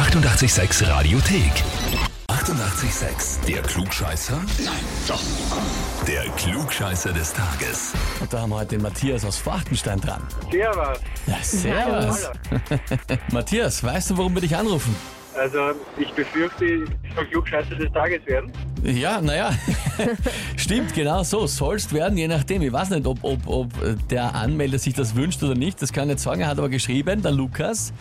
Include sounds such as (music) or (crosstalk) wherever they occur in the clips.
886 Radiothek. 88,6. Der Klugscheißer? Nein, doch. Der Klugscheißer des Tages. Und da haben wir heute den Matthias aus Fachtenstein dran. Servus. Ja, servus. (laughs) Matthias, weißt du, warum wir dich anrufen? Also, ich befürchte, ich soll Klugscheißer des Tages werden. Ja, naja, (laughs) stimmt, genau so. Sollst werden, je nachdem. Ich weiß nicht, ob, ob, ob der Anmelder sich das wünscht oder nicht. Das kann ich nicht sagen. Er hat aber geschrieben, der Lukas.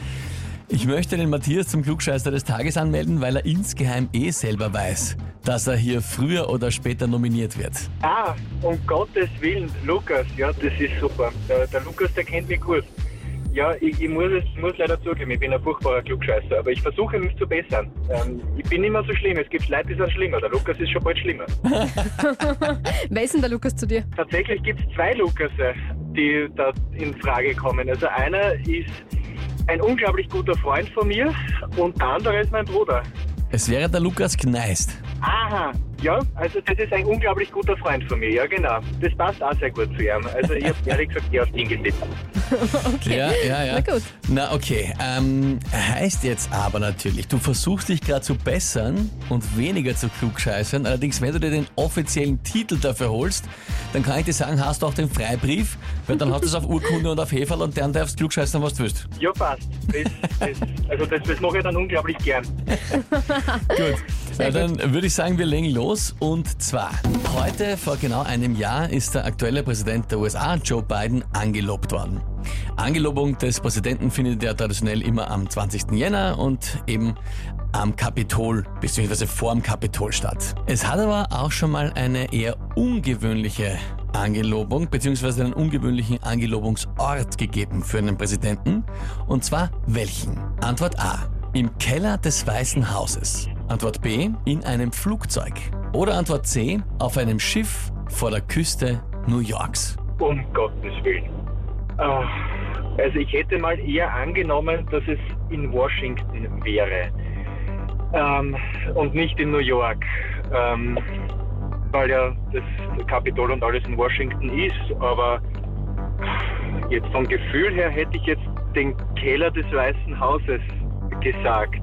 Ich möchte den Matthias zum Klugscheißer des Tages anmelden, weil er insgeheim eh selber weiß, dass er hier früher oder später nominiert wird. Ah, um Gottes Willen, Lukas, ja, das ist super. Der, der Lukas, der kennt mich gut. Ja, ich, ich, muss, es, muss leider zugeben, ich bin ein furchtbarer Klugscheißer, aber ich versuche mich zu bessern. Ähm, ich bin immer so schlimm, es gibt Leute, die sind schlimmer. Der Lukas ist schon bald schlimmer. (laughs) Wer ist denn der Lukas zu dir? Tatsächlich gibt es zwei Lukasse, die da in Frage kommen. Also einer ist ein unglaublich guter Freund von mir und der andere ist mein Bruder. Es wäre der Lukas Gneist. Aha, ja, also das ist ein unglaublich guter Freund von mir, ja genau. Das passt auch sehr gut zu ihm. Also ich habe ehrlich gesagt eher auf ihn getippt. (laughs) Okay. Ja, ja, ja. Na gut. Na okay, ähm, heißt jetzt aber natürlich, du versuchst dich gerade zu bessern und weniger zu klugscheißern. Allerdings, wenn du dir den offiziellen Titel dafür holst, dann kann ich dir sagen, hast du auch den Freibrief, weil dann hast du es auf Urkunde und auf Heferl und dann darfst du klugscheißern, was du willst. Ja, passt. Das, das, also das, das mache ich dann unglaublich gern. (laughs) Gut, Na, dann würde ich sagen, wir legen los. Und zwar, heute vor genau einem Jahr ist der aktuelle Präsident der USA, Joe Biden, angelobt worden. Angelobung des Präsidenten findet ja traditionell immer am 20. Jänner und eben am Kapitol bzw. vorm Kapitol statt. Es hat aber auch schon mal eine eher ungewöhnliche Angelobung bzw. einen ungewöhnlichen Angelobungsort gegeben für einen Präsidenten. Und zwar welchen? Antwort A. Im Keller des Weißen Hauses. Antwort B. In einem Flugzeug. Oder Antwort C. Auf einem Schiff vor der Küste New Yorks. Um Gottes Willen. Ah, Also ich hätte mal eher angenommen, dass es in Washington wäre ähm, und nicht in New York, ähm, weil ja das Kapitol und alles in Washington ist. Aber jetzt vom Gefühl her hätte ich jetzt den Keller des Weißen Hauses gesagt.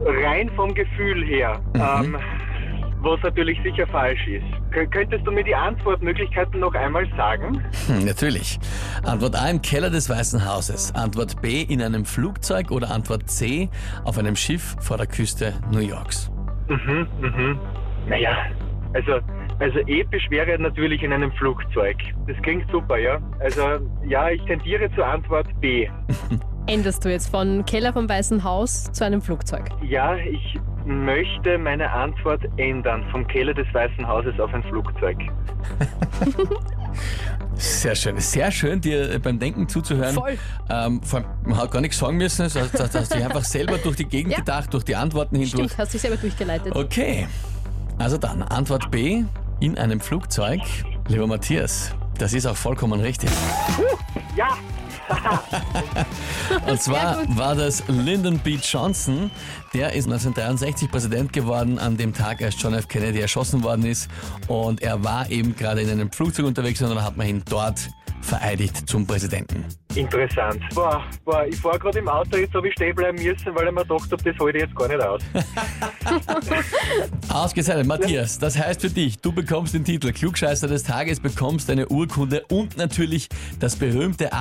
Rein vom Gefühl her. Ähm, was natürlich sicher falsch ist. Kö- Könntest du mir die Antwortmöglichkeiten noch einmal sagen? Hm, natürlich. Antwort A im Keller des Weißen Hauses. Antwort B in einem Flugzeug oder Antwort C auf einem Schiff vor der Küste New Yorks. Mhm, mhm. Naja, also, also episch wäre natürlich in einem Flugzeug. Das klingt super, ja? Also, ja, ich tendiere zur Antwort B. (laughs) Änderst du jetzt von Keller vom Weißen Haus zu einem Flugzeug? Ja, ich möchte meine Antwort ändern. Vom Keller des Weißen Hauses auf ein Flugzeug. (laughs) Sehr schön. Sehr schön, dir beim Denken zuzuhören. Voll. Ähm, vor allem, man hat gar nichts sagen müssen. Also, da da hast du dich einfach selber durch die Gegend Ja. gedacht, durch die Antworten hindurch. Stimmt, hast dich selber durchgeleitet. Okay. Also dann, Antwort B in einem Flugzeug. Lieber Matthias, das ist auch vollkommen richtig. Ja! (laughs) Und zwar war das Lyndon B. Johnson. Der ist 1963 Präsident geworden, an dem Tag, als John F. Kennedy erschossen worden ist. Und er war eben gerade in einem Flugzeug unterwegs und dann hat man ihn dort vereidigt zum Präsidenten. Interessant. Boah, boah ich fahre gerade im Auto, jetzt habe ich stehen bleiben müssen, weil ich mir gedacht habe, das halte ich jetzt gar nicht aus. (laughs) Ausgezeichnet, Matthias. Das heißt für dich, du bekommst den Titel Klugscheißer des Tages, bekommst eine Urkunde und natürlich das berühmte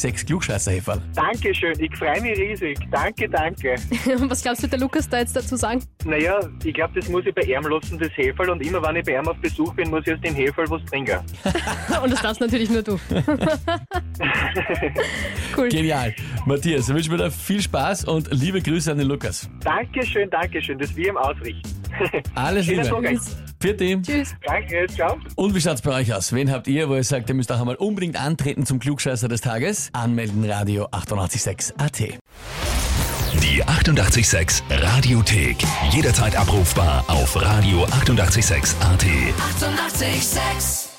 886 Klugscheißer-Heferl. Dankeschön, ich freue mich riesig. Danke, danke. Und (laughs) was glaubst du, wird der Lukas da jetzt dazu sagen? Naja, ich glaube, das muss ich bei ihm lassen, das Heferl. Und immer, wenn ich bei ihm auf Besuch bin, muss ich aus dem Heferl was trinken. (laughs) Und das darfst natürlich nur du. (laughs) cool. Genial. Matthias, ich wünsche mir da viel Spaß und liebe Grüße an den Lukas. Dankeschön, Dankeschön, das wir ihm ausrichten. Alles Liebe. Tag. Vierte. Tschüss. Danke, ciao. Und wie schaut's bei euch aus? Wen habt ihr, wo ihr sagt, ihr müsst auch einmal unbedingt antreten zum Klugscheißer des Tages? Anmelden Radio 886 AT. Die 88,6 Radiothek. Jederzeit abrufbar auf radio886.at. 88,6. Eighty-eight, sex.